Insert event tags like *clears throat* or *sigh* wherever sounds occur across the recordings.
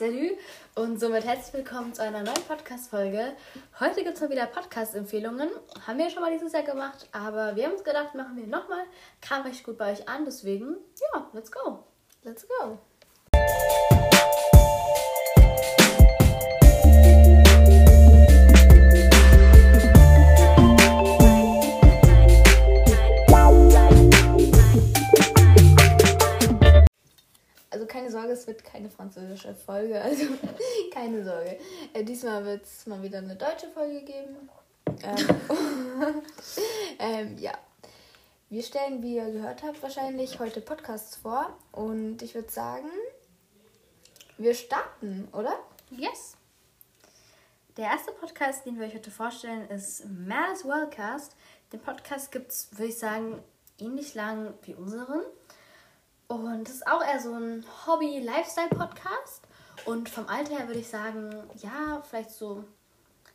Salut und somit herzlich willkommen zu einer neuen Podcast-Folge. Heute gibt es mal wieder Podcast-Empfehlungen. Haben wir schon mal dieses Jahr gemacht, aber wir haben uns gedacht, machen wir nochmal. Kam recht gut bei euch an, deswegen, ja, let's go. Let's go. Keine Sorge, es wird keine französische Folge, also *laughs* keine Sorge. Äh, diesmal wird es mal wieder eine deutsche Folge geben. Ähm, *laughs* ähm, ja. Wir stellen, wie ihr gehört habt, wahrscheinlich heute Podcasts vor. Und ich würde sagen, wir starten, oder? Yes. Der erste Podcast, den wir euch heute vorstellen, ist Matters Worldcast. Den Podcast gibt es, würde ich sagen, ähnlich lang wie unseren. Und es ist auch eher so ein Hobby-Lifestyle-Podcast. Und vom Alter her würde ich sagen, ja, vielleicht so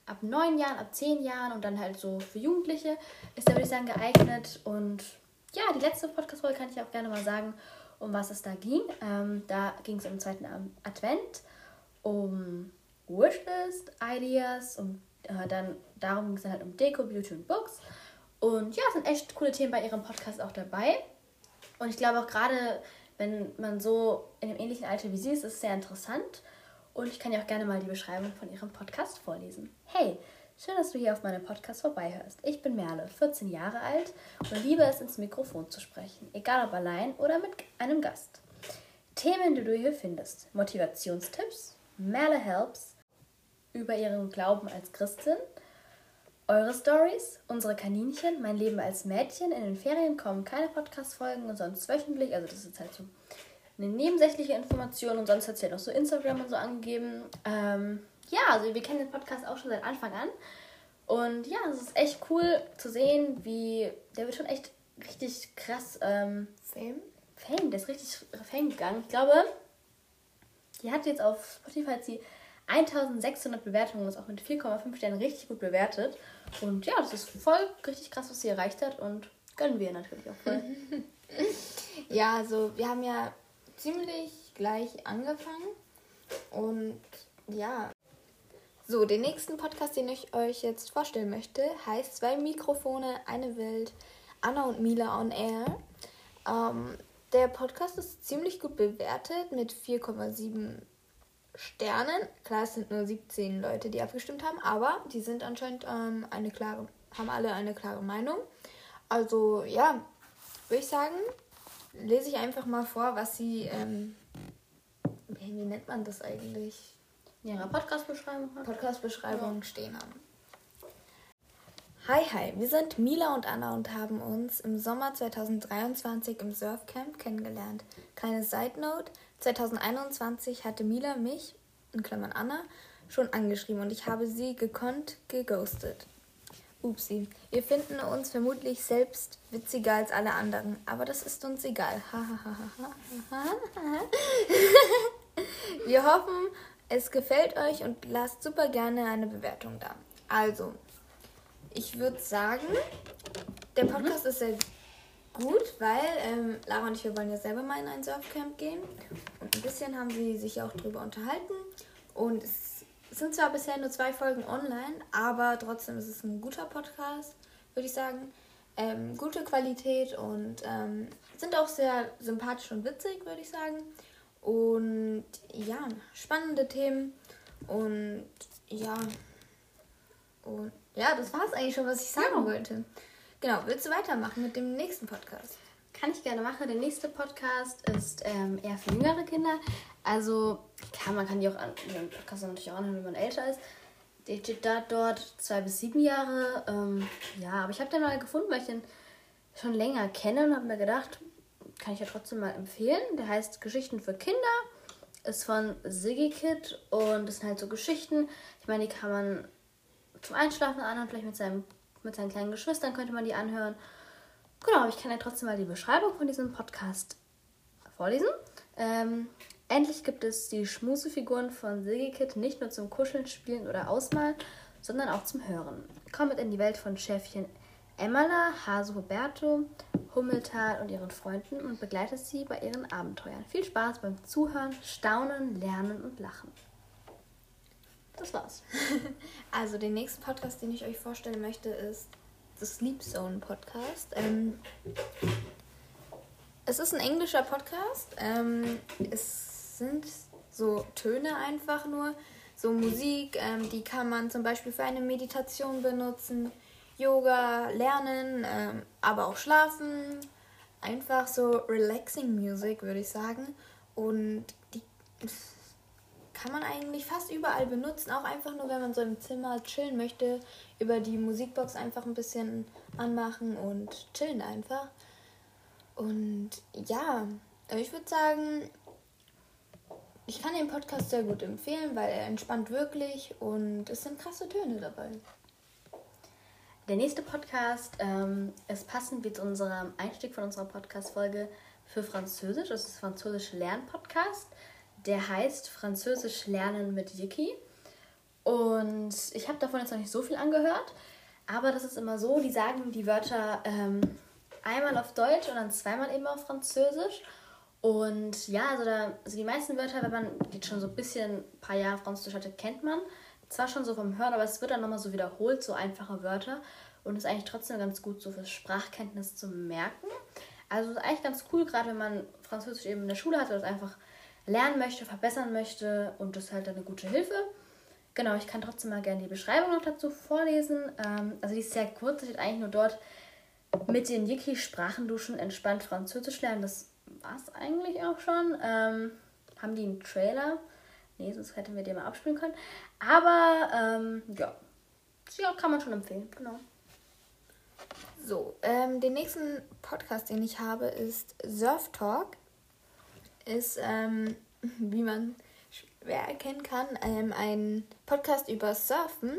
ab neun Jahren, ab zehn Jahren und dann halt so für Jugendliche ist der, würde ich sagen, geeignet. Und ja, die letzte Podcast-Folge kann ich auch gerne mal sagen, um was es da ging. Ähm, da ging es um den zweiten Advent, um Wishlist, Ideas und äh, dann darum ging es halt um Deko, Beauty und Books. Und ja, es sind echt coole Themen bei ihrem Podcast auch dabei. Und ich glaube auch gerade, wenn man so in einem ähnlichen Alter wie sie ist, ist es sehr interessant. Und ich kann ja auch gerne mal die Beschreibung von ihrem Podcast vorlesen. Hey, schön, dass du hier auf meinem Podcast vorbeihörst. Ich bin Merle, 14 Jahre alt und liebe es, ins Mikrofon zu sprechen, egal ob allein oder mit einem Gast. Themen, die du hier findest: Motivationstipps, Merle Helps, über ihren Glauben als Christin, eure Stories, unsere Kaninchen, mein Leben als Mädchen. In den Ferien kommen keine Podcast-Folgen und sonst wöchentlich. Also, das ist halt so eine nebensächliche Information und sonst hat sie ja noch so Instagram und so angegeben. Ähm, ja, also wir kennen den Podcast auch schon seit Anfang an. Und ja, es ist echt cool zu sehen, wie der wird schon echt richtig krass ähm, Fame? Fame, der ist richtig Fame gegangen. Ich glaube, die hat jetzt auf Spotify hat sie 1600 Bewertungen, ist auch mit 4,5 Sternen richtig gut bewertet. Und ja, das ist voll richtig krass, was sie erreicht hat und gönnen wir natürlich auch voll. *laughs* Ja, also wir haben ja ziemlich gleich angefangen. Und ja. So, den nächsten Podcast, den ich euch jetzt vorstellen möchte, heißt Zwei Mikrofone, eine Welt, Anna und Mila on Air. Ähm, der Podcast ist ziemlich gut bewertet mit 4,7 Sternen. Klar, es sind nur 17 Leute, die abgestimmt haben, aber die sind anscheinend ähm, eine klare, haben alle eine klare Meinung. Also ja, würde ich sagen, lese ich einfach mal vor, was sie, ähm, wie nennt man das eigentlich? In ihrer Podcast-Beschreibung. Podcast-Beschreibung stehen haben. Hi, hi, wir sind Mila und Anna und haben uns im Sommer 2023 im Surfcamp kennengelernt. Kleine Side Note: 2021 hatte Mila mich, in Klammern Anna, schon angeschrieben und ich habe sie gekonnt geghostet. Upsi, wir finden uns vermutlich selbst witziger als alle anderen, aber das ist uns egal. wir hoffen, es gefällt euch und lasst super gerne eine Bewertung da. Also, ich würde sagen, der Podcast ist sehr gut, weil ähm, Lara und ich, wir wollen ja selber mal in ein Surfcamp gehen. Und ein bisschen haben sie sich auch drüber unterhalten. Und es sind zwar bisher nur zwei Folgen online, aber trotzdem ist es ein guter Podcast, würde ich sagen. Ähm, gute Qualität und ähm, sind auch sehr sympathisch und witzig, würde ich sagen. Und ja, spannende Themen. Und ja. Und ja, das war es eigentlich schon, was ich sagen Ja. wollte. Genau, willst du weitermachen mit dem nächsten Podcast? Kann ich gerne machen. Der nächste Podcast ist ähm, eher für jüngere Kinder. Also, klar, man kann die auch an, den Podcast natürlich auch anhören, wenn man älter ist. Der steht da dort zwei bis sieben Jahre. Ähm, ja, aber ich habe den mal gefunden, weil ich den schon länger kenne und habe mir gedacht, kann ich ja trotzdem mal empfehlen. Der heißt Geschichten für Kinder. Ist von Siggy Kid und das sind halt so Geschichten. Ich meine, die kann man zum Einschlafen anhören, vielleicht mit, seinem, mit seinen kleinen Geschwistern könnte man die anhören. Genau, aber ich kann ja trotzdem mal die Beschreibung von diesem Podcast vorlesen. Ähm, endlich gibt es die Schmusefiguren von Silgikit nicht nur zum Kuscheln, Spielen oder Ausmalen, sondern auch zum Hören. Komm mit in die Welt von Schäfchen Emmala, Hase Roberto, Hummeltal und ihren Freunden und begleitet sie bei ihren Abenteuern. Viel Spaß beim Zuhören, Staunen, Lernen und Lachen. Das war's. *laughs* Also den nächsten Podcast, den ich euch vorstellen möchte, ist The Sleep Zone Podcast. Ähm, es ist ein englischer Podcast. Ähm, es sind so Töne einfach nur, so Musik, ähm, die kann man zum Beispiel für eine Meditation benutzen, Yoga, Lernen, ähm, aber auch Schlafen. Einfach so relaxing Music, würde ich sagen. Und die kann man eigentlich fast überall benutzen, auch einfach nur, wenn man so im Zimmer chillen möchte, über die Musikbox einfach ein bisschen anmachen und chillen einfach. Und ja, ich würde sagen, ich kann den Podcast sehr gut empfehlen, weil er entspannt wirklich und es sind krasse Töne dabei. Der nächste Podcast ähm, ist passend wie zu unserem Einstieg von unserer Podcast-Folge für Französisch. Das ist Französisch Lern-Podcast. Der heißt Französisch Lernen mit Yiki. Und ich habe davon jetzt noch nicht so viel angehört, aber das ist immer so, die sagen die Wörter ähm, einmal auf Deutsch und dann zweimal eben auf Französisch. Und ja, also, da, also die meisten Wörter, wenn man jetzt schon so ein bisschen ein paar Jahre Französisch hatte, kennt man. Zwar schon so vom Hören, aber es wird dann nochmal so wiederholt, so einfache Wörter. Und ist eigentlich trotzdem ganz gut so für Sprachkenntnis zu merken. Also ist eigentlich ganz cool, gerade wenn man Französisch eben in der Schule hat oder das einfach lernen möchte, verbessern möchte und das ist halt eine gute Hilfe. Genau, ich kann trotzdem mal gerne die Beschreibung noch dazu vorlesen. Ähm, also die ist sehr kurz, steht eigentlich nur dort mit den Yiki-Sprachenduschen entspannt Französisch lernen. Das war es eigentlich auch schon. Ähm, haben die einen Trailer? Nee, sonst hätten wir den mal abspielen können. Aber ähm, ja. ja, kann man schon empfehlen, genau. So, ähm, den nächsten Podcast, den ich habe, ist Surf Talk ist, ähm, *laughs* wie man schwer erkennen kann, ähm, ein Podcast über Surfen.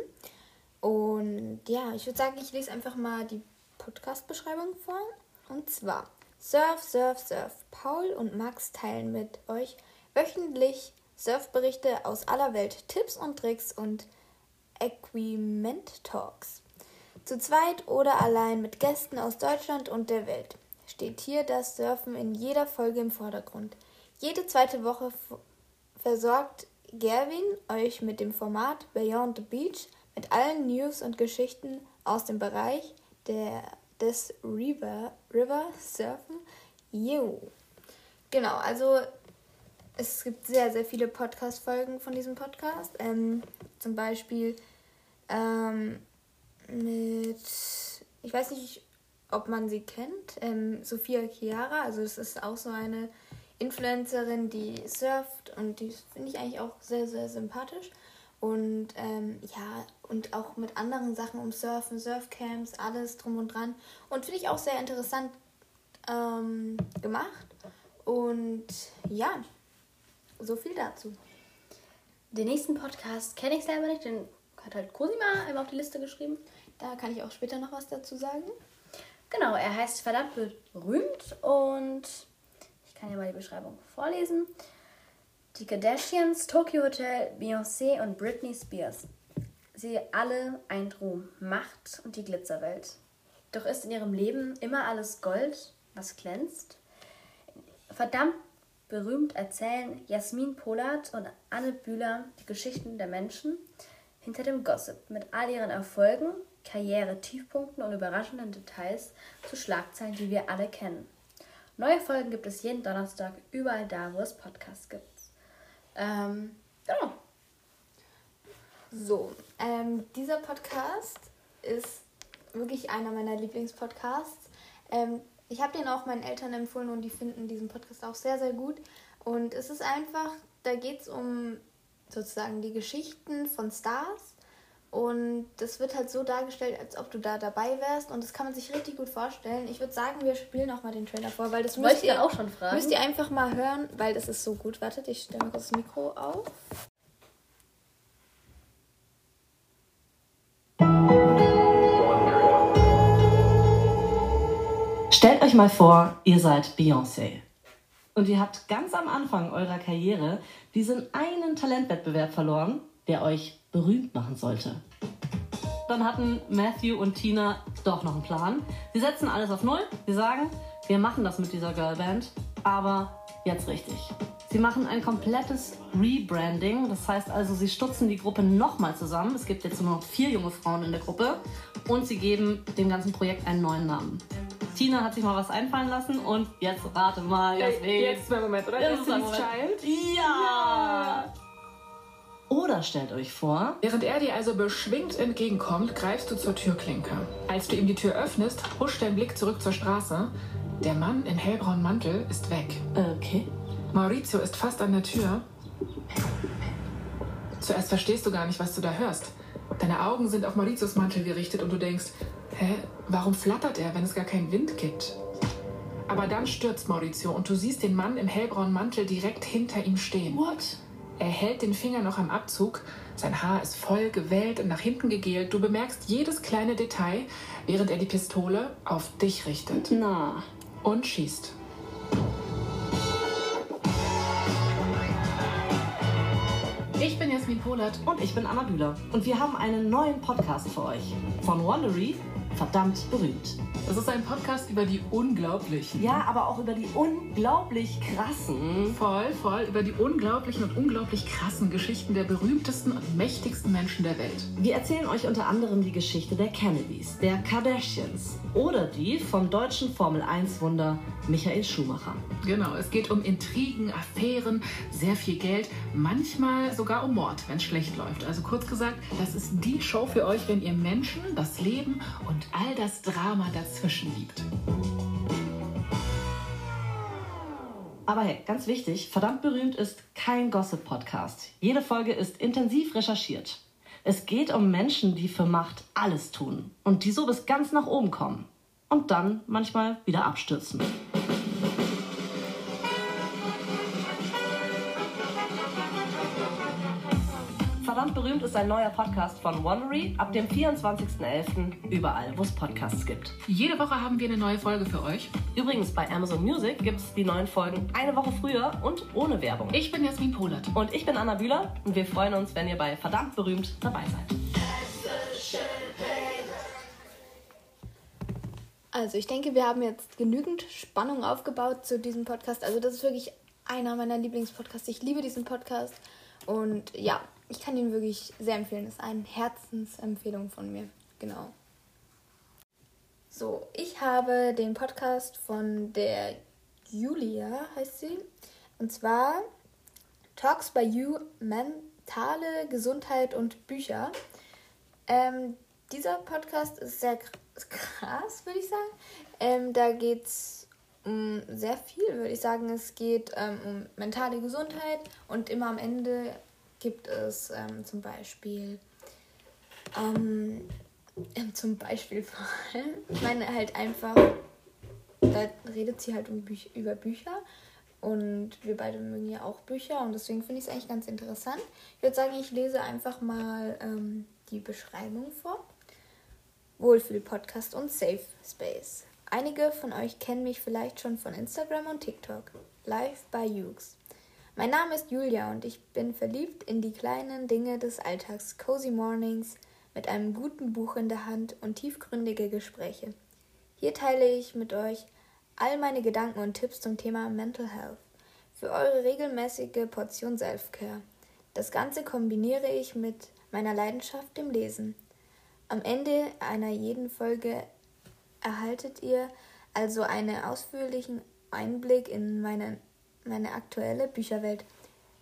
Und ja, ich würde sagen, ich lese einfach mal die Podcast-Beschreibung vor. Und zwar Surf, Surf, Surf. Paul und Max teilen mit euch wöchentlich Surfberichte aus aller Welt, Tipps und Tricks und Equipment Talks. Zu zweit oder allein mit Gästen aus Deutschland und der Welt steht hier das Surfen in jeder Folge im Vordergrund. Jede zweite Woche versorgt Gerwin euch mit dem Format Beyond the Beach mit allen News und Geschichten aus dem Bereich der, des River, River Surfen. Jo. Genau, also es gibt sehr, sehr viele Podcast-Folgen von diesem Podcast. Ähm, zum Beispiel ähm, mit, ich weiß nicht, ob man sie kennt, ähm, Sophia Chiara. Also es ist auch so eine Influencerin, die surft und die finde ich eigentlich auch sehr, sehr sympathisch. Und ähm, ja, und auch mit anderen Sachen um Surfen, Surfcamps, alles drum und dran. Und finde ich auch sehr interessant ähm, gemacht. Und ja, so viel dazu. Den nächsten Podcast kenne ich selber nicht, den hat halt Cosima einmal auf die Liste geschrieben. Da kann ich auch später noch was dazu sagen. Genau, er heißt verdammt berühmt und kann ja mal die Beschreibung vorlesen. Die Kardashians, Tokyo Hotel, Beyoncé und Britney Spears. Sie alle ein Ruhm, Macht und die Glitzerwelt. Doch ist in ihrem Leben immer alles Gold, was glänzt? Verdammt berühmt erzählen Jasmin Polat und Anne Bühler die Geschichten der Menschen hinter dem Gossip mit all ihren Erfolgen, Karriere, Tiefpunkten und überraschenden Details zu Schlagzeilen, die wir alle kennen. Neue Folgen gibt es jeden Donnerstag überall da, wo es Podcasts gibt. Ähm, genau. So, ähm, dieser Podcast ist wirklich einer meiner Lieblingspodcasts. Ähm, ich habe den auch meinen Eltern empfohlen und die finden diesen Podcast auch sehr, sehr gut. Und es ist einfach, da geht es um sozusagen die Geschichten von Stars und das wird halt so dargestellt, als ob du da dabei wärst. Und das kann man sich richtig gut vorstellen. Ich würde sagen, wir spielen auch mal den Trailer vor, weil das müsst ihr auch schon fragen. Müsst ihr einfach mal hören, weil das ist so gut. Wartet, ich stelle mal kurz das Mikro auf. Stellt euch mal vor, ihr seid Beyoncé. Und ihr habt ganz am Anfang eurer Karriere diesen einen Talentwettbewerb verloren, der euch berühmt machen sollte. dann hatten Matthew und Tina doch noch einen Plan. Sie setzen alles auf Null. Sie sagen, wir machen das mit dieser Girlband, aber jetzt richtig. Sie machen ein komplettes Rebranding. Das heißt also, sie stutzen die Gruppe nochmal zusammen. Es gibt jetzt nur noch vier junge Frauen in der Gruppe. Und sie geben dem ganzen Projekt einen neuen Namen. Tina hat sich mal was einfallen lassen und jetzt rate mal, Jasmin. Jetzt ist mein Moment, oder? Jetzt ist mein Moment. Child. Ja. Oder stellt euch vor, Während er dir also beschwingt entgegenkommt, greifst du zur Türklinke. Als du ihm die Tür öffnest, huscht dein Blick zurück zur Straße. Der Mann im hellbraunen Mantel ist weg. okay, Maurizio ist fast an der Tür. Zuerst verstehst du gar nicht, was du da hörst. Deine Augen sind auf Mauritius Mantel gerichtet und du denkst, hä, warum flattert er, wenn es gar keinen Wind gibt? Aber dann stürzt Maurizio und du siehst den Mann im hellbraunen Mantel direkt hinter ihm stehen. what? Er hält den Finger noch am Abzug. Sein Haar ist voll gewellt und nach hinten gegelt. Du bemerkst jedes kleine Detail, während er die Pistole auf dich richtet Na, und schießt. Ich bin Jasmin Polat. und ich bin Anna Bühler. Und wir haben einen neuen Podcast für euch. Von Wondery, verdammt berühmt. Das ist ein Podcast über die unglaublichen. Ja, aber auch über die unglaublich krassen. Voll, voll über die unglaublichen und unglaublich krassen Geschichten der berühmtesten und mächtigsten Menschen der Welt. Wir erzählen euch unter anderem die Geschichte der Kennedys, der Kardashians oder die vom deutschen Formel-1-Wunder Michael Schumacher. Genau, es geht um Intrigen, Affären, sehr viel Geld, manchmal sogar um Mord, wenn es schlecht läuft. Also kurz gesagt, das ist die Show für euch, wenn ihr Menschen, das Leben und all das Drama dazwischen liebt. Aber hey, ganz wichtig, verdammt berühmt ist kein Gossip-Podcast. Jede Folge ist intensiv recherchiert. Es geht um Menschen, die für Macht alles tun und die so bis ganz nach oben kommen und dann manchmal wieder abstürzen. Berühmt ist ein neuer Podcast von Wondery ab dem 24.11. überall, wo es Podcasts gibt. Jede Woche haben wir eine neue Folge für euch. Übrigens bei Amazon Music gibt es die neuen Folgen eine Woche früher und ohne Werbung. Ich bin Jasmin Polat. Und ich bin Anna Bühler und wir freuen uns, wenn ihr bei Verdammt berühmt dabei seid. Also ich denke, wir haben jetzt genügend Spannung aufgebaut zu diesem Podcast. Also das ist wirklich einer meiner Lieblingspodcasts. Ich liebe diesen Podcast und ja, ich kann ihn wirklich sehr empfehlen. Ist eine Herzensempfehlung von mir. Genau. So, ich habe den Podcast von der Julia, heißt sie. Und zwar Talks by You, mentale Gesundheit und Bücher. Ähm, dieser Podcast ist sehr kr- krass, würde ich sagen. Ähm, da geht es um sehr viel, würde ich sagen. Es geht ähm, um mentale Gesundheit und immer am Ende gibt es ähm, zum Beispiel ähm, ähm, zum Beispiel vor allem, ich meine halt einfach, da redet sie halt um Büch über Bücher und wir beide mögen ja auch Bücher und deswegen finde ich es eigentlich ganz interessant. Ich würde sagen, ich lese einfach mal ähm, die Beschreibung vor. Wohlfühl-Podcast und Safe Space. Einige von euch kennen mich vielleicht schon von Instagram und TikTok. Live by Jukes. Mein Name ist Julia und ich bin verliebt in die kleinen Dinge des Alltags, cozy Mornings mit einem guten Buch in der Hand und tiefgründige Gespräche. Hier teile ich mit euch all meine Gedanken und Tipps zum Thema Mental Health für eure regelmäßige Portion Selfcare. Das Ganze kombiniere ich mit meiner Leidenschaft dem Lesen. Am Ende einer jeden Folge erhaltet ihr also einen ausführlichen Einblick in meine, meine aktuelle Bücherwelt,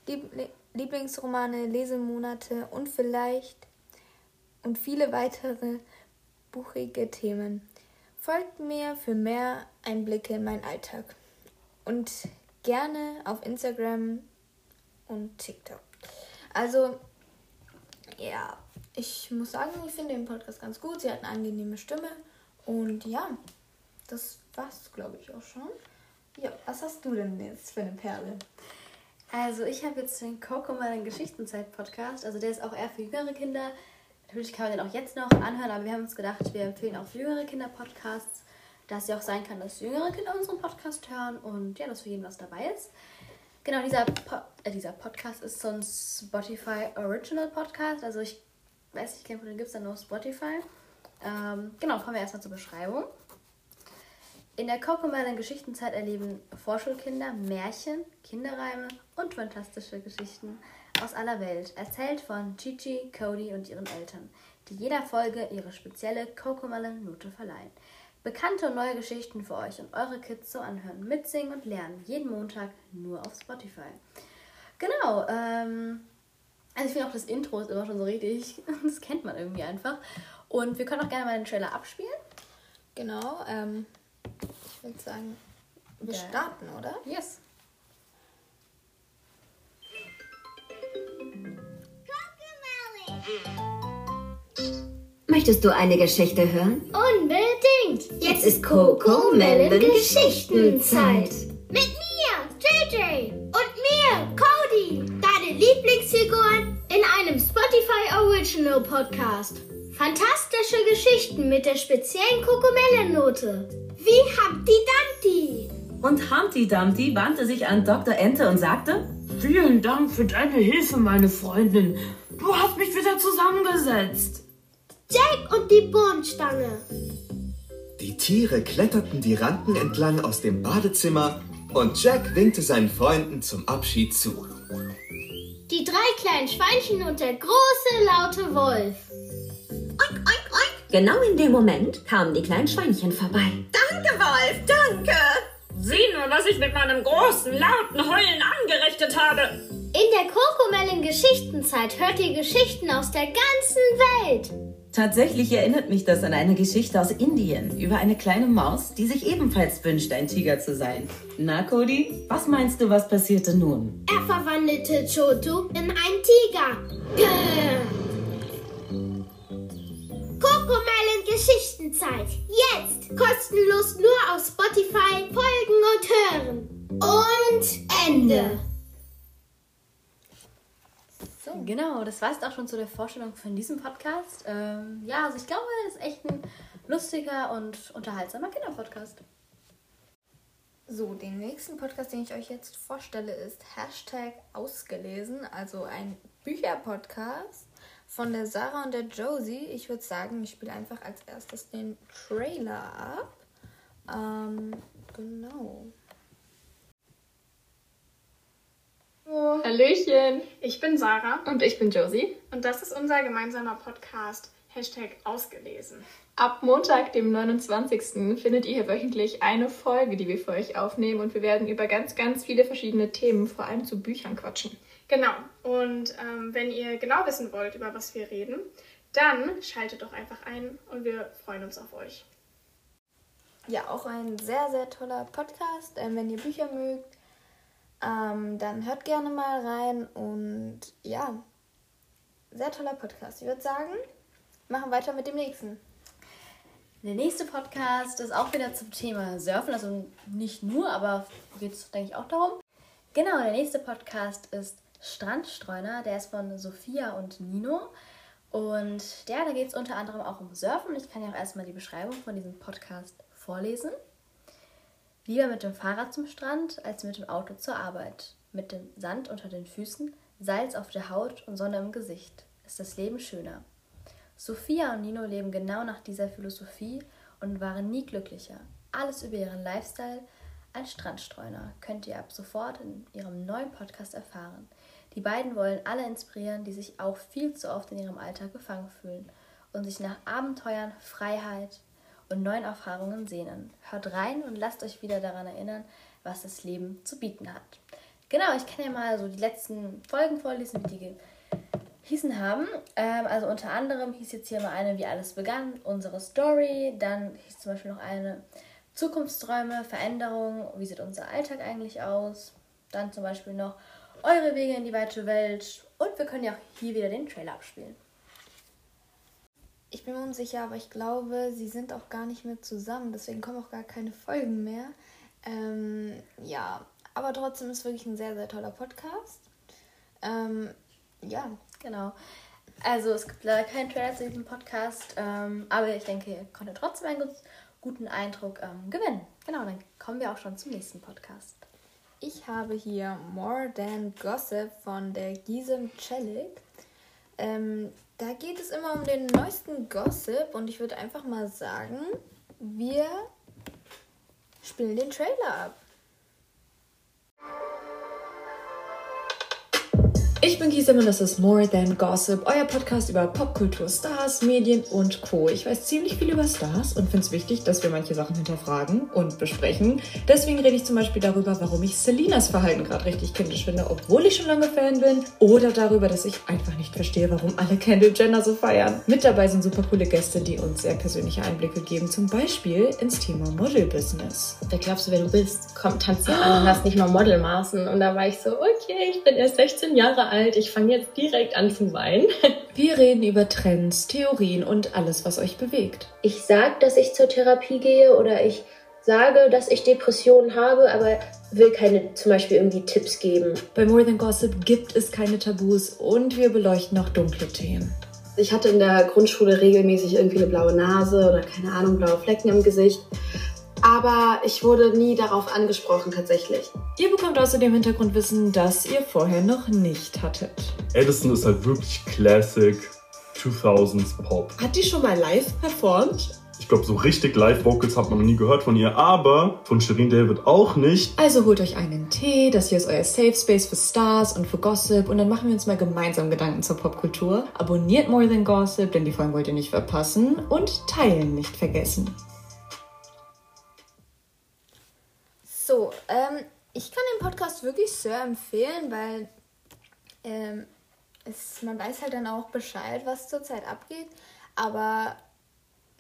Liebli Lieblingsromane, Lesemonate und vielleicht und viele weitere buchige Themen. Folgt mir für mehr Einblicke in meinen Alltag und gerne auf Instagram und TikTok. Also, ja, ich muss sagen, ich finde den Podcast ganz gut. Sie hat eine angenehme Stimme. Und ja, das war's, glaube ich, auch schon. Ja, was hast du denn jetzt für eine Perle? Also ich habe jetzt den Coco meinen Geschichtenzeit-Podcast. Also der ist auch eher für jüngere Kinder. Natürlich kann man den auch jetzt noch anhören, aber wir haben uns gedacht, wir empfehlen auch für jüngere Kinder Podcasts, da es ja auch sein kann, dass jüngere Kinder unseren Podcast hören und ja, dass für jeden was dabei ist. Genau, dieser, po äh, dieser Podcast ist so ein Spotify Original Podcast. Also ich weiß nicht, ich glaube, den gibt es dann nur Spotify. Ähm, genau, kommen wir erstmal zur Beschreibung. In der Cocomelon Geschichtenzeit erleben Vorschulkinder Märchen, Kinderreime und fantastische Geschichten aus aller Welt, erzählt von Gigi, Cody und ihren Eltern, die jeder Folge ihre spezielle Cocomelon-Note verleihen. Bekannte und neue Geschichten für euch und eure Kids zu anhören, mitsingen und lernen, jeden Montag nur auf Spotify. Genau, ähm, also ich finde auch das Intro ist immer schon so richtig, *laughs* das kennt man irgendwie einfach. Und wir können auch gerne mal den Trailer abspielen. Genau, ähm, ich würde sagen, wir Ja. starten, oder? Yes. Möchtest du eine Geschichte hören? Unbedingt! Jetzt ist Coco Melon Geschichtenzeit. Mit mir, JJ! Und mir, Cody! Deine Lieblingsfiguren in einem Spotify Original Podcast. Fantastische Geschichten mit der speziellen Kokomelle-Note. Wie Humpty Dumpty. Und Humpty Dumpty wandte sich an Dr. Ente und sagte, Vielen Dank für deine Hilfe, meine Freundin. Du hast mich wieder zusammengesetzt. Jack und die Bohnenstange. Die Tiere kletterten die Ranken entlang aus dem Badezimmer und Jack winkte seinen Freunden zum Abschied zu. Die drei kleinen Schweinchen und der große, laute Wolf. Genau in dem Moment kamen die kleinen Schweinchen vorbei. Danke, Wolf, danke. Sieh nur, was ich mit meinem großen, lauten Heulen angerichtet habe. In der Kokomellen Geschichtenzeit hört ihr Geschichten aus der ganzen Welt. Tatsächlich erinnert mich das an eine Geschichte aus Indien über eine kleine Maus, die sich ebenfalls wünscht, ein Tiger zu sein. Na, Cody, was meinst du, was passierte nun? Er verwandelte Chotu in einen Tiger. Gäh. *clears throat* Geschichtenzeit. Jetzt kostenlos nur auf Spotify folgen und hören. Und Ende. Genau, das war es auch schon zu der Vorstellung von diesem Podcast. Ähm, ja, also ich glaube, es ist echt ein lustiger und unterhaltsamer Kinderpodcast. So, den nächsten Podcast, den ich euch jetzt vorstelle, ist Hashtag ausgelesen, also ein Bücherpodcast von der Sarah und der Josie. Ich würde sagen, ich spiele einfach als erstes den Trailer ab. Ähm, genau. Hallöchen, ich bin Sarah und ich bin Josie und das ist unser gemeinsamer Podcast Hashtag ausgelesen. Ab Montag, dem 29. findet ihr hier wöchentlich eine Folge, die wir für euch aufnehmen und wir werden über ganz, ganz viele verschiedene Themen, vor allem zu Büchern quatschen. Genau, und ähm, wenn ihr genau wissen wollt, über was wir reden, dann schaltet doch einfach ein und wir freuen uns auf euch. Ja, auch ein sehr, sehr toller Podcast. Ähm, wenn ihr Bücher mögt, ähm, dann hört gerne mal rein. Und ja, sehr toller Podcast. Ich würde sagen, machen weiter mit dem nächsten. Der nächste Podcast ist auch wieder zum Thema Surfen, also nicht nur, aber geht es, denke ich, auch darum. Genau, der nächste Podcast ist Strandstreuner, der ist von Sophia und Nino. Und ja, da geht es unter anderem auch um Surfen. Ich kann ja auch erstmal die Beschreibung von diesem Podcast vorlesen. Lieber mit dem Fahrrad zum Strand als mit dem Auto zur Arbeit. Mit dem Sand unter den Füßen, Salz auf der Haut und Sonne im Gesicht ist das Leben schöner. Sophia und Nino leben genau nach dieser Philosophie und waren nie glücklicher. Alles über ihren Lifestyle als Strandstreuner könnt ihr ab sofort in ihrem neuen Podcast erfahren. Die beiden wollen alle inspirieren, die sich auch viel zu oft in ihrem Alltag gefangen fühlen und sich nach Abenteuern, Freiheit und neuen Erfahrungen sehnen. Hört rein und lasst euch wieder daran erinnern, was das Leben zu bieten hat. Genau, ich kann ja mal so die letzten Folgen vorlesen, wie die hießen haben. Ähm, also unter anderem hieß jetzt hier mal eine, wie alles begann, unsere Story. Dann hieß zum Beispiel noch eine Zukunftsträume, Veränderung, wie sieht unser Alltag eigentlich aus. Dann zum Beispiel noch eure Wege in die weite Welt. Und wir können ja auch hier wieder den Trailer abspielen. Ich bin mir unsicher, aber ich glaube, sie sind auch gar nicht mehr zusammen. Deswegen kommen auch gar keine Folgen mehr. Ähm, ja, aber trotzdem ist wirklich ein sehr, sehr toller Podcast. Ähm, ja, Genau. Also es gibt leider keinen Trailer zu diesem Podcast, ähm, aber ich denke, ihr konntet trotzdem einen gut- guten Eindruck ähm, gewinnen. Genau, dann kommen wir auch schon zum nächsten Podcast. Ich habe hier More Than Gossip von der Gisem Celik. Ähm, da geht es immer um den neuesten Gossip und ich würde einfach mal sagen, wir spielen den Trailer ab. Ich bin Gisem und das ist More Than Gossip, euer Podcast über Popkultur, Stars, Medien und Co. Ich weiß ziemlich viel über Stars und finde es wichtig, dass wir manche Sachen hinterfragen und besprechen. Deswegen rede ich zum Beispiel darüber, warum ich Selinas Verhalten gerade richtig kindisch finde, obwohl ich schon lange Fan bin. Oder darüber, dass ich einfach nicht verstehe, warum alle Kendall Jenner so feiern. Mit dabei sind super coole Gäste, die uns sehr persönliche Einblicke geben, zum Beispiel ins Thema Model-Business. Wer glaubst du, wer du bist? Komm, tanz dir an und hast nicht mal Modelmaßen. Und da war ich so, okay, ich bin erst 16 Jahre alt alt, ich fange jetzt direkt an zu weinen. *laughs* Wir reden über Trends, Theorien und alles, was euch bewegt. Ich sage, dass ich zur Therapie gehe oder ich sage, dass ich Depressionen habe, aber will keine zum Beispiel irgendwie Tipps geben. Bei More Than Gossip gibt es keine Tabus und wir beleuchten auch dunkle Themen. Ich hatte in der Grundschule regelmäßig irgendwie eine blaue Nase oder keine Ahnung, blaue Flecken im Gesicht aber ich wurde nie darauf angesprochen tatsächlich. Ihr bekommt außerdem Hintergrundwissen, das ihr vorher noch nicht hattet. Edison ist halt wirklich Classic 2000s Pop. Hat die schon mal live performt? Ich glaube, so richtig Live-Vocals hat man noch nie gehört von ihr, aber von Shirin David auch nicht. Also holt euch einen Tee, das hier ist euer Safe Space für Stars und für Gossip und dann machen wir uns mal gemeinsam Gedanken zur Popkultur. Abonniert More Than Gossip, denn die Folgen wollt ihr nicht verpassen und teilen nicht vergessen. So, ähm, ich kann den Podcast wirklich sehr empfehlen, weil ähm, es, man weiß halt dann auch Bescheid, was zurzeit abgeht. Aber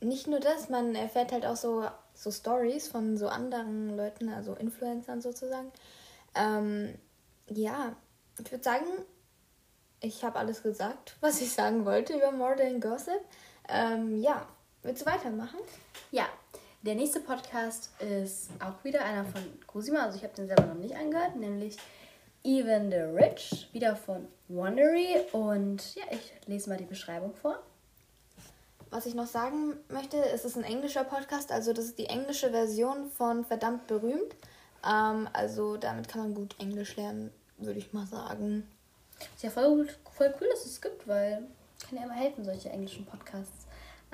nicht nur das, man erfährt halt auch so, so Stories von so anderen Leuten, also Influencern sozusagen. Ähm, ja, ich würde sagen, ich habe alles gesagt, *laughs* was ich sagen wollte über Than Gossip. Ähm, ja, willst du weitermachen? Ja, der nächste Podcast ist auch wieder einer von Cosima, also ich habe den selber noch nicht angehört, nämlich Even the Rich, wieder von Wondery. Und ja, ich lese mal die Beschreibung vor. Was ich noch sagen möchte, es ist ein englischer Podcast, also das ist die englische Version von Verdammt berühmt. Ähm, also damit kann man gut Englisch lernen, würde ich mal sagen. Ist ja voll, voll cool, dass es gibt, weil kann ja immer helfen, solche englischen Podcasts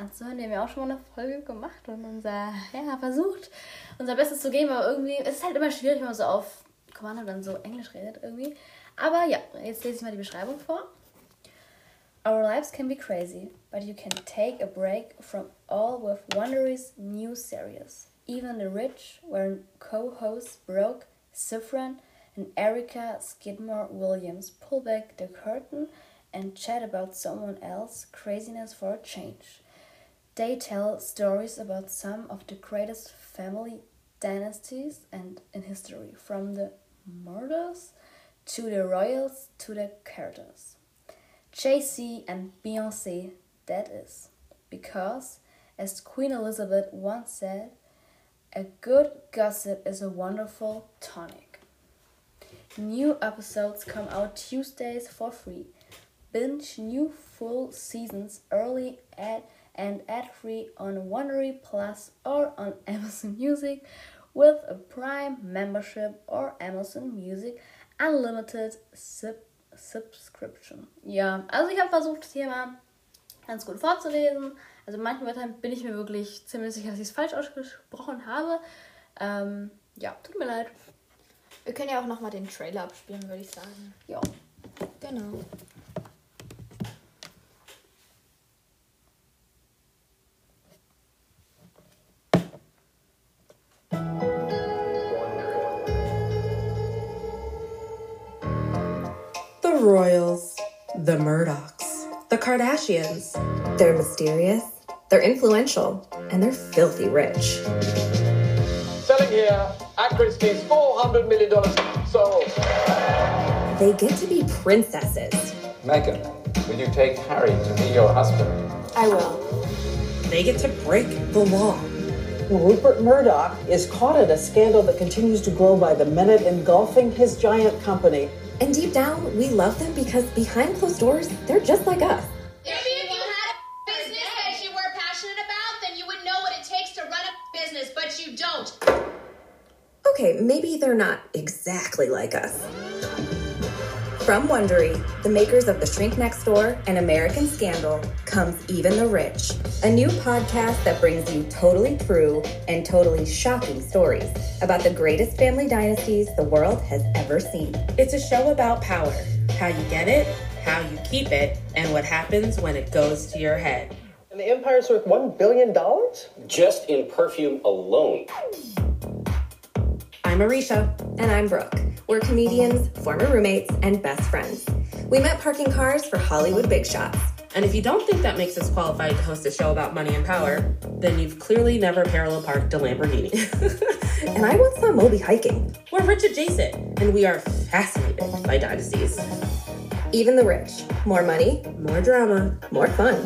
Die haben ja auch schon mal eine Folge gemacht und unser, ja, versucht, unser Bestes zu geben, aber irgendwie, es ist halt immer schwierig, wenn man so auf Kommando dann so Englisch redet irgendwie. Aber ja, jetzt lese ich mal die Beschreibung vor. Our lives can be crazy, but you can take a break from all with Wondery's new series. Even the rich, where co-hosts Brooke, Sifran, and Erica Skidmore Williams pull back the curtain and chat about someone else's craziness for a change. They tell stories about some of the greatest family dynasties and in history, from the murders to the royals to the characters. Jay-Z and Beyoncé, that is. Because, as Queen Elizabeth once said, a good gossip is a wonderful tonic. New episodes come out Tuesdays for free. Binge new full seasons early at and ad-free on Wondery Plus or on *laughs* Amazon Music with a Prime membership or Amazon Music Unlimited Sub Subscription. Ja, also ich habe versucht, das mal ganz gut vorzulesen. Also manchen Wörtern bin ich mir wirklich ziemlich sicher, dass ich es falsch ausgesprochen habe. Ähm, ja, tut mir leid. Wir können ja auch nochmal den Trailer abspielen, würde ich sagen. Ja. Genau. Royals, the Murdochs, the Kardashians. They're mysterious, they're influential, and they're filthy rich. Selling here at Christie's $400 million sold. They get to be princesses. Meghan, will you take Harry to be your husband? I will. They get to break the law. Rupert Murdoch is caught in a scandal that continues to grow by the minute, engulfing his giant company. And deep down, we love them because behind closed doors, they're just like us. Maybe if you had a business that you were passionate about, then you would know what it takes to run a business, but you don't. Okay, maybe they're not exactly like us. From Wondery, the makers of The Shrink Next Door and American Scandal, comes Even the Rich, a new podcast that brings you totally true and totally shocking stories about the greatest family dynasties the world has ever seen. It's a show about power how you get it, how you keep it, and what happens when it goes to your head. And the empire's worth $1 billion? Just in perfume alone. I'm Arisha. And I'm Brooke. We're comedians, former roommates, and best friends. We met parking cars for Hollywood big shots. And if you don't think that makes us qualified to host a show about money and power, then you've clearly never parallel parked a Lamborghini. *laughs* and I once saw Moby hiking. We're rich adjacent, and we are fascinated by dynasties. Even the Rich. More money, more drama, more fun.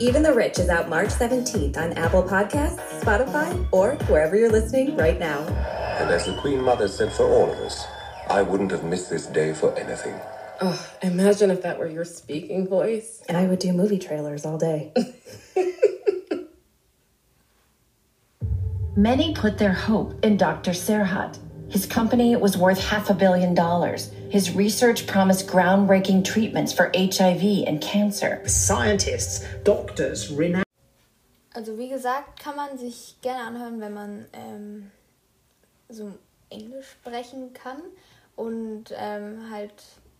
Even the Rich is out March 17th on Apple Podcasts, Spotify, or wherever you're listening right now. And as the Queen Mother said for all of us, I wouldn't have missed this day for anything. Oh, imagine if that were your speaking voice. And I would do movie trailers all day. *laughs* Many put their hope in Dr. Serhat. His company was worth half a billion dollars. His research promised groundbreaking treatments for HIV and cancer. Scientists, doctors, renowned. Also wie gesagt, kann man sich gerne anhören, wenn man ähm, so Englisch sprechen kann und ähm, halt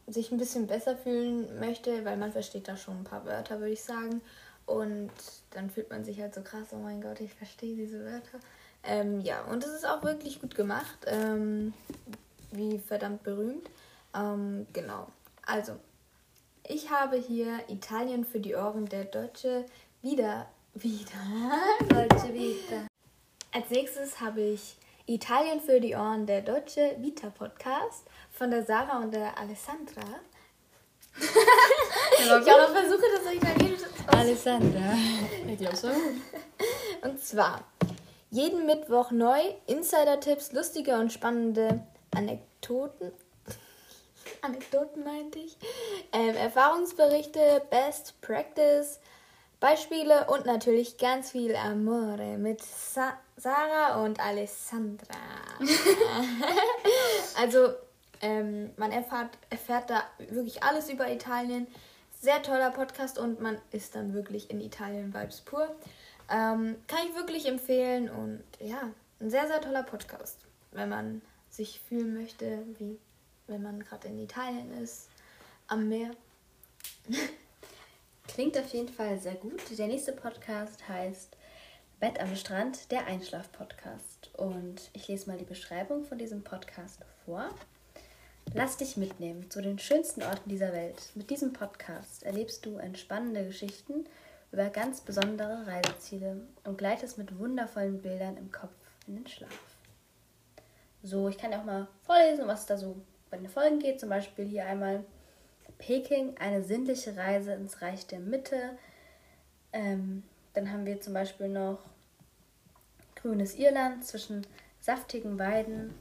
sich ein bisschen besser fühlen möchte, weil man versteht da schon ein paar Wörter, würde ich sagen. Und dann fühlt man sich halt so krass, oh mein Gott, ich verstehe diese Wörter. Ähm, ja, und es ist auch wirklich gut gemacht. Ähm, wie verdammt berühmt. Ähm, genau. Also, ich habe hier Italien für die Ohren der Deutsche wieder. *laughs* Wieder. Deutsche Vita. Als nächstes habe ich Italien für die Ohren der Deutsche Vita Podcast von der Sarah und der Alessandra. ich auch noch versuche, das Italienisch Alessandra. Ich glaube so. Und zwar jeden Mittwoch neu Insider-Tipps, lustige und spannende Anekdoten. Anekdoten meinte ich. Ähm, Erfahrungsberichte, Best Practice, Beispiele und natürlich ganz viel Amore mit Sa Sarah und Alessandra. *laughs* also, ähm, man erfahrt, erfährt da wirklich alles über Italien. Sehr toller Podcast und man ist dann wirklich in Italien Vibes pur. Ähm, kann ich wirklich empfehlen und ja, ein sehr, sehr toller Podcast, wenn man sich fühlen möchte, wie wenn man gerade in Italien ist, am Meer. *laughs* Klingt auf jeden Fall sehr gut. Der nächste Podcast heißt Bett am Strand, der Einschlaf-Podcast. Und ich lese mal die Beschreibung von diesem Podcast vor. Lass dich mitnehmen zu den schönsten Orten dieser Welt. Mit diesem Podcast erlebst du entspannende Geschichten über ganz besondere Reiseziele und gleitest mit wundervollen Bildern im Kopf in den Schlaf. So, ich kann ja auch mal vorlesen, was da so bei den Folgen geht. Zum Beispiel hier einmal Peking, eine sinnliche Reise ins Reich der Mitte. Ähm, dann haben wir zum Beispiel noch grünes Irland zwischen saftigen Weiden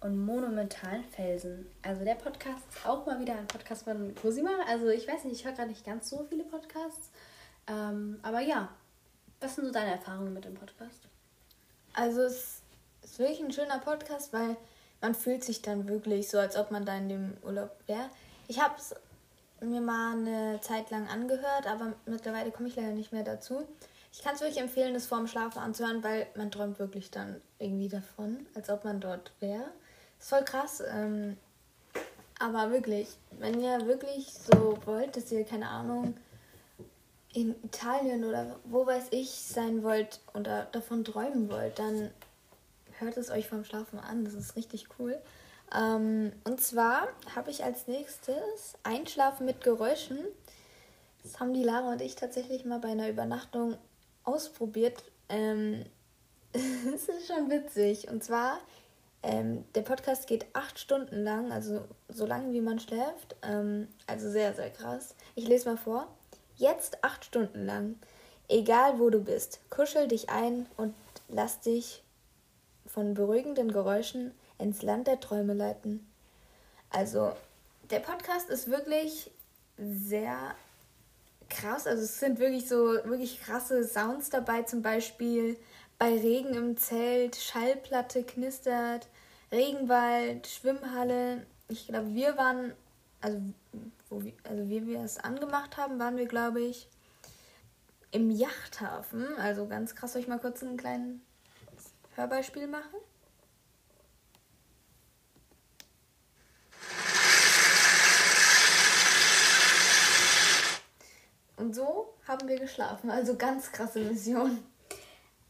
und monumentalen Felsen. Also der Podcast ist auch mal wieder ein Podcast von Cosima. Also ich weiß nicht, ich höre gerade nicht ganz so viele Podcasts. Ähm, aber ja, was sind so deine Erfahrungen mit dem Podcast? Also es ist wirklich ein schöner Podcast, weil man fühlt sich dann wirklich so, als ob man da in dem Urlaub wäre. Ich habe es mir mal eine Zeit lang angehört, aber mittlerweile komme ich leider nicht mehr dazu. Ich kann es wirklich empfehlen, das vorm Schlafen anzuhören, weil man träumt wirklich dann irgendwie davon, als ob man dort wäre. Ist voll krass. Ähm, aber wirklich, wenn ihr wirklich so wollt, dass ihr, keine Ahnung, in Italien oder wo weiß ich sein wollt oder davon träumen wollt, dann hört es euch vom Schlafen an. Das ist richtig cool. Ähm, und zwar habe ich als nächstes Einschlafen mit Geräuschen. Das haben die Lara und ich tatsächlich mal bei einer Übernachtung ausprobiert. Ähm, *laughs* ist schon witzig. Und zwar, ähm, der Podcast geht acht Stunden lang, also so lange wie man schläft. Ähm, also sehr, sehr krass. Ich lese mal vor. Jetzt acht Stunden lang. Egal wo du bist, kuschel dich ein und lass dich von beruhigenden Geräuschen ins Land der Träume leiten. Also, der Podcast ist wirklich sehr krass. Also, es sind wirklich so wirklich krasse Sounds dabei, zum Beispiel bei Regen im Zelt, Schallplatte knistert, Regenwald, Schwimmhalle. Ich glaube, wir waren also, wo wir, also wie wir es angemacht haben, waren wir, glaube ich, im Yachthafen. Also ganz krass, soll ich mal kurz einen kleinen Hörbeispiel machen? Und so haben wir geschlafen. Also ganz krasse Mission.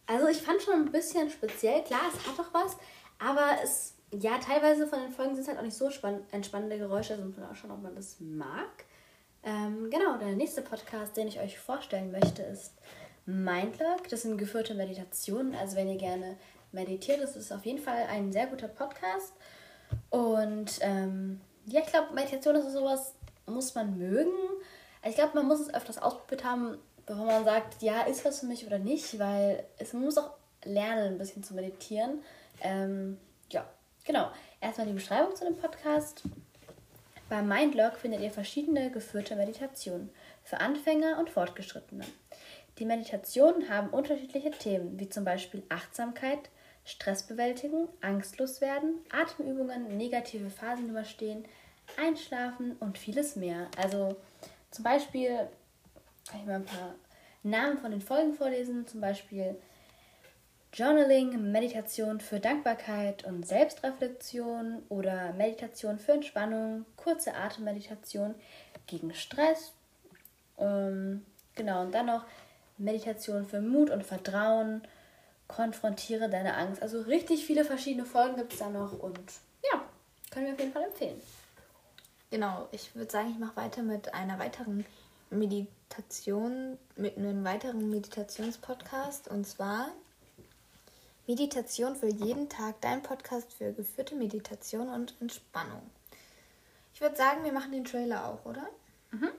Also ich fand schon ein bisschen speziell. Klar, es hat doch was. Aber es, ja, teilweise von den Folgen sind es halt auch nicht so spann entspannende Geräusche. Also man auch schauen, ob man das mag. Ähm, genau, der nächste Podcast, den ich euch vorstellen möchte, ist Mindlock. Das sind geführte Meditationen. Also wenn ihr gerne meditiert, das ist auf jeden Fall ein sehr guter Podcast. Und ähm, ja, ich glaube, Meditation ist sowas, muss man mögen. Ich glaube, man muss es öfters ausprobiert haben, bevor man sagt, ja, ist was für mich oder nicht, weil es muss auch lernen, ein bisschen zu meditieren. Ähm, ja, genau. Erstmal die Beschreibung zu dem Podcast. Bei Mindlock findet ihr verschiedene geführte Meditationen für Anfänger und Fortgeschrittene. Die Meditationen haben unterschiedliche Themen, wie zum Beispiel Achtsamkeit, Stressbewältigen, angstlos werden, Atemübungen, negative Phasen überstehen, Einschlafen und vieles mehr. Also zum Beispiel kann ich mal ein paar Namen von den Folgen vorlesen, zum Beispiel Journaling, Meditation für Dankbarkeit und Selbstreflexion oder Meditation für Entspannung, kurze Atemmeditation gegen Stress. Ähm, genau, und dann noch Meditation für Mut und Vertrauen, konfrontiere deine Angst. Also richtig viele verschiedene Folgen gibt es da noch und ja, können wir auf jeden Fall empfehlen. Genau, ich würde sagen, ich mache weiter mit einer weiteren Meditation, mit einem weiteren Meditationspodcast und zwar Meditation für jeden Tag, dein Podcast für geführte Meditation und Entspannung. Ich würde sagen, wir machen den Trailer auch, oder? Mhm.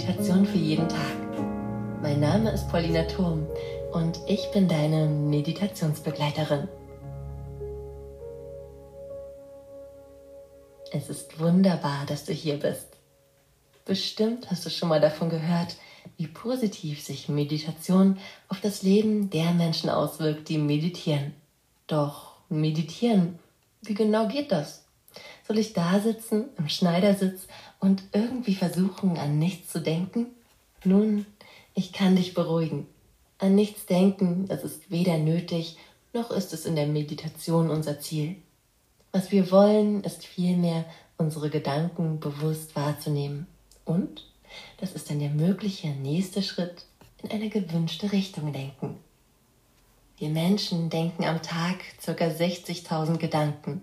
Meditation für jeden Tag. Mein Name ist Paulina Turm und ich bin deine Meditationsbegleiterin. Es ist wunderbar, dass du hier bist. Bestimmt hast du schon mal davon gehört, wie positiv sich Meditation auf das Leben der Menschen auswirkt, die meditieren. Doch meditieren, wie genau geht das? Soll ich da sitzen, im Schneidersitz und irgendwie versuchen, an nichts zu denken? Nun, ich kann dich beruhigen. An nichts denken, das ist weder nötig, noch ist es in der Meditation unser Ziel. Was wir wollen, ist vielmehr, unsere Gedanken bewusst wahrzunehmen. Und das ist dann der mögliche nächste Schritt in eine gewünschte Richtung denken. Wir Menschen denken am Tag ca. 60.000 Gedanken.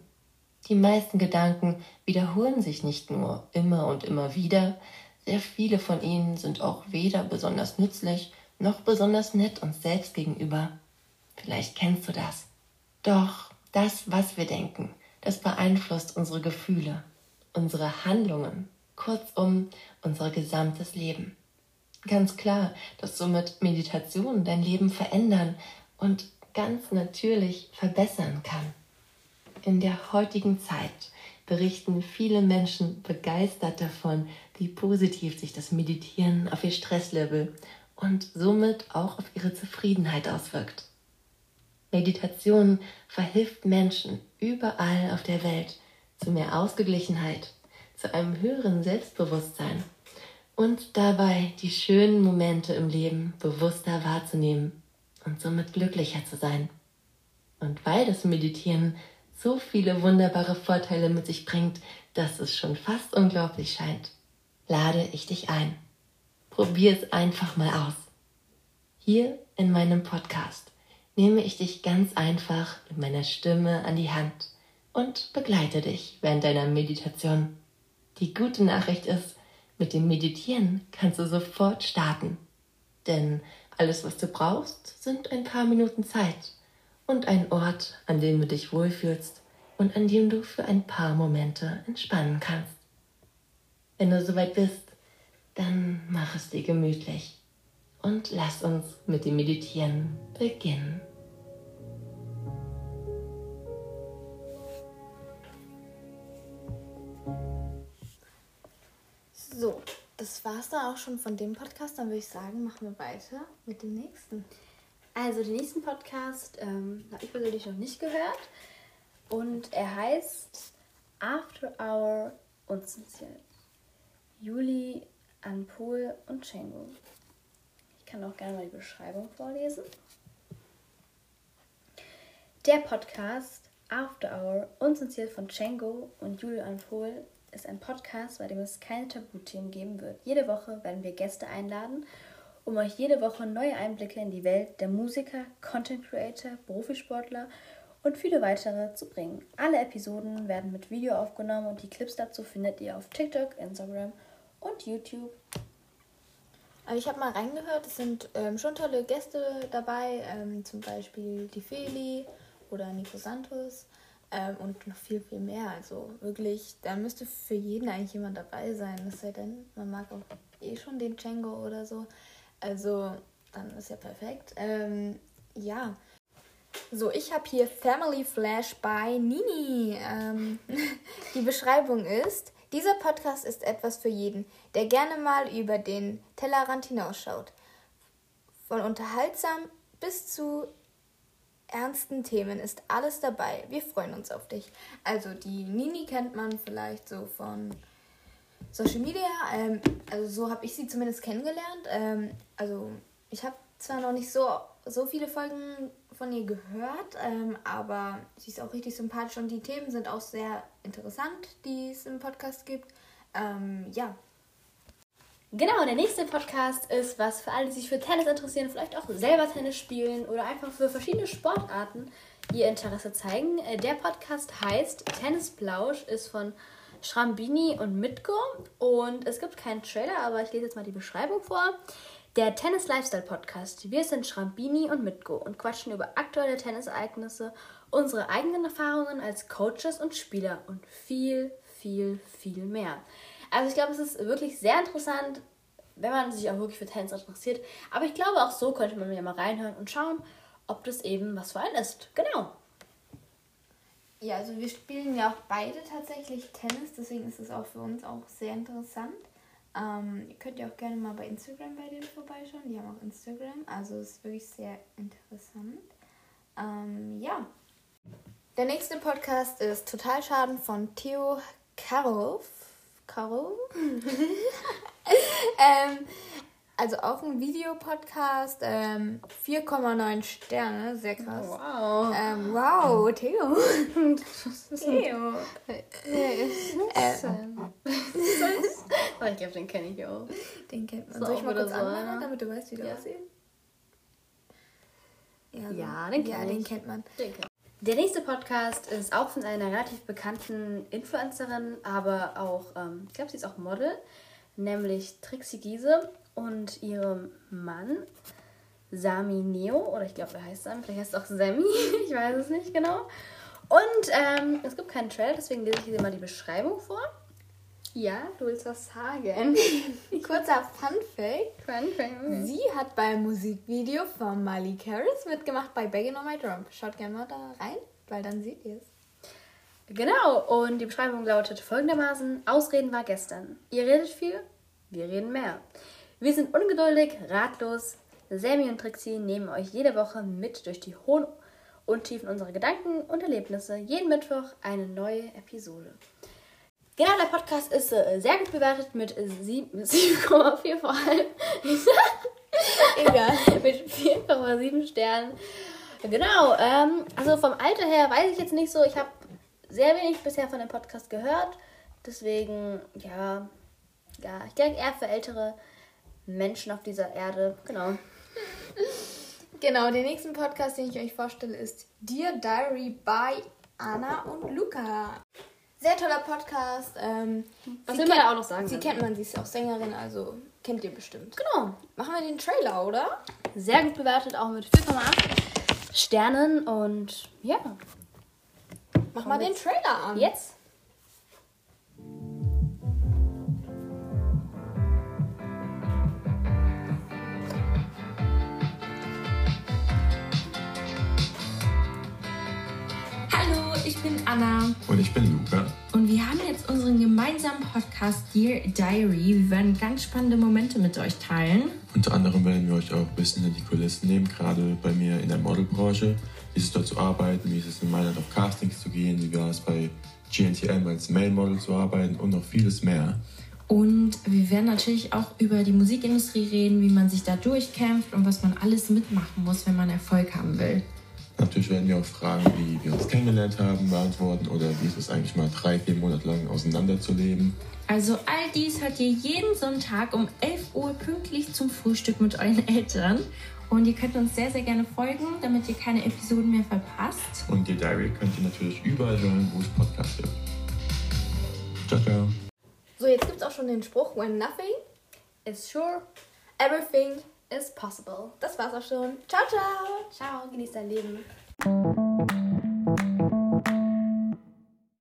Die meisten Gedanken wiederholen sich nicht nur immer und immer wieder, sehr viele von ihnen sind auch weder besonders nützlich noch besonders nett uns selbst gegenüber. Vielleicht kennst du das. Doch das, was wir denken, das beeinflusst unsere Gefühle, unsere Handlungen, kurzum unser gesamtes Leben. Ganz klar, dass somit Meditation dein Leben verändern und ganz natürlich verbessern kann. In der heutigen Zeit berichten viele Menschen begeistert davon, wie positiv sich das Meditieren auf ihr Stresslevel und somit auch auf ihre Zufriedenheit auswirkt. Meditation verhilft Menschen überall auf der Welt zu mehr Ausgeglichenheit, zu einem höheren Selbstbewusstsein und dabei die schönen Momente im Leben bewusster wahrzunehmen und somit glücklicher zu sein. Und weil das Meditieren so viele wunderbare Vorteile mit sich bringt, dass es schon fast unglaublich scheint, lade ich dich ein. Probier es einfach mal aus. Hier in meinem Podcast nehme ich dich ganz einfach mit meiner Stimme an die Hand und begleite dich während deiner Meditation. Die gute Nachricht ist, mit dem Meditieren kannst du sofort starten. Denn alles, was du brauchst, sind ein paar Minuten Zeit und ein Ort, an dem du dich wohlfühlst und an dem du für ein paar Momente entspannen kannst. Wenn du soweit bist, dann mach es dir gemütlich und lass uns mit dem Meditieren beginnen. So, das war's dann auch schon von dem Podcast. Dann würde ich sagen, machen wir weiter mit dem nächsten. Also den nächsten Podcast ähm, habe ich persönlich noch nicht gehört. Und er heißt After Hour Unzensiert. Juli, Anpol und Chengo. Ich kann auch gerne mal die Beschreibung vorlesen. Der Podcast After Hour Unzensiert von Chengo und Juli Anpol ist ein Podcast, bei dem es keine Tabuthemen geben wird. Jede Woche werden wir Gäste einladen, um euch jede Woche neue Einblicke in die Welt der Musiker, Content Creator, Profisportler und viele weitere zu bringen. Alle Episoden werden mit Video aufgenommen und die Clips dazu findet ihr auf TikTok, Instagram und YouTube. Also ich habe mal reingehört, es sind ähm, schon tolle Gäste dabei, ähm, zum Beispiel die Feli oder Nico Santos ähm, und noch viel, viel mehr. Also wirklich, da müsste für jeden eigentlich jemand dabei sein. Es sei denn, man mag auch eh schon den Django oder so. Also dann ist ja perfekt. Ähm, ja. So, ich habe hier Family Flash by Nini. Ähm, *laughs* die Beschreibung ist, dieser Podcast ist etwas für jeden, der gerne mal über den Tellerrand hinausschaut. Von unterhaltsam bis zu ernsten Themen ist alles dabei. Wir freuen uns auf dich. Also die Nini kennt man vielleicht so von Social Media. Ähm, also so habe ich sie zumindest kennengelernt. Ähm, also ich habe zwar noch nicht so, so viele Folgen von ihr gehört, ähm, aber sie ist auch richtig sympathisch und die Themen sind auch sehr interessant, die es im Podcast gibt. Ähm, ja. Genau, der nächste Podcast ist was für alle, die sich für Tennis interessieren, vielleicht auch selber Tennis spielen oder einfach für verschiedene Sportarten ihr Interesse zeigen. Äh, Der Podcast heißt Tennis Blausch, ist von Schrambini und Mitko und es gibt keinen Trailer, aber ich lese jetzt mal die Beschreibung vor. Der Tennis Lifestyle Podcast. Wir sind Schrambini und Mitko und quatschen über aktuelle Tennisereignisse, unsere eigenen Erfahrungen als Coaches und Spieler und viel, viel, viel mehr. Also ich glaube, es ist wirklich sehr interessant, wenn man sich auch wirklich für Tennis interessiert. Aber ich glaube, auch so könnte man ja mal reinhören und schauen, ob das eben was für einen ist. Genau. Ja, also wir spielen ja auch beide tatsächlich Tennis, deswegen ist es auch für uns auch sehr interessant. Ähm, ihr könnt ja auch gerne mal bei Instagram bei denen vorbeischauen. Die haben auch Instagram, also es ist wirklich sehr interessant. Ähm, ja. Der nächste Podcast ist Total Schaden von Theo Karov. Karov? *laughs* *laughs* ähm, also auch ein Videopodcast, ähm, 4,9 Sterne, sehr krass. Wow. Ähm, wow, Theo. *laughs* Theo. Ähm, oh, ich glaube, den kenne ich auch. Den kennt man. So Soll ich mal kurz so, anmachen, damit du weißt, wie der Ja. aussieht? Ja, Ja, den ja, den kennt man. Der nächste Podcast ist auch von einer relativ bekannten Influencerin, aber auch, ähm, ich glaube, sie ist auch Model, nämlich Trixie Giese und ihrem Mann Sami Neo, oder ich glaube, er heißt Sami, vielleicht heißt es auch Sammy, *laughs* ich weiß es nicht genau. Und ähm, es gibt keinen Trailer, deswegen lese ich dir mal die Beschreibung vor. Ja, du willst was sagen. *laughs* Kurzer Fun Fact. Fun Fact. Sie hat beim Musikvideo von Miley Harris mitgemacht bei Begging on My Drum. Schaut gerne mal da rein, weil dann seht ihr es. Genau, und die Beschreibung lautet folgendermaßen: Ausreden war gestern. Ihr redet viel, wir reden mehr. Wir sind ungeduldig, ratlos. Sammy und Trixie nehmen euch jede Woche mit durch die hohen und Tiefen unserer Gedanken und Erlebnisse. Jeden Mittwoch eine neue Episode. Genau, der Podcast ist äh, sehr gut bewertet mit sieb- *laughs* mit 7,4 vor allem. *laughs* Egal. mit 4,7 Sternen. Genau, ähm, also vom Alter her weiß ich jetzt nicht so. Ich habe sehr wenig bisher von dem Podcast gehört. Deswegen, ja, ja, ich denke eher für ältere Menschen auf dieser Erde. Genau. *laughs* Genau, den nächsten Podcast, den ich euch vorstelle, ist Dear Diary by Anna und Luca. Sehr toller Podcast. Ähm, Was sie will man kennt- da auch noch sagen Sie dann? kennt man, sie ist auch Sängerin, also kennt ihr bestimmt. Genau. Machen wir den Trailer, oder? Sehr gut bewertet, auch mit 4,8 Sternen. Und ja. Mach mal den Trailer an. Jetzt? Und ich bin Luca. Und wir haben jetzt unseren gemeinsamen Podcast Dear Diary. Wir werden ganz spannende Momente mit euch teilen. Unter anderem werden wir euch auch ein bisschen in die Kulissen nehmen, gerade bei mir in der Modelbranche. Wie ist es dort zu arbeiten, wie ist es in Mailand auf Castings zu gehen, wie war es bei GNTM als Mail-Model zu arbeiten und noch vieles mehr. Und wir werden natürlich auch über die Musikindustrie reden, wie man sich da durchkämpft und was man alles mitmachen muss, wenn man Erfolg haben will. Natürlich werden wir auch Fragen, wie wir uns kennengelernt haben, beantworten oder wie ist es eigentlich mal drei, vier Monate lang auseinanderzuleben. Also all dies hört ihr jeden Sonntag um 11 Uhr pünktlich zum Frühstück mit euren Eltern. Und ihr könnt uns sehr, sehr gerne folgen, damit ihr keine Episoden mehr verpasst. Und die Diary könnt ihr natürlich überall hören, wo es Podcasts gibt. Ciao, ciao. So, jetzt gibt's auch schon den Spruch, when nothing is sure, everything is possible. Das war's auch schon. Ciao, ciao. Ciao, genießt dein Leben.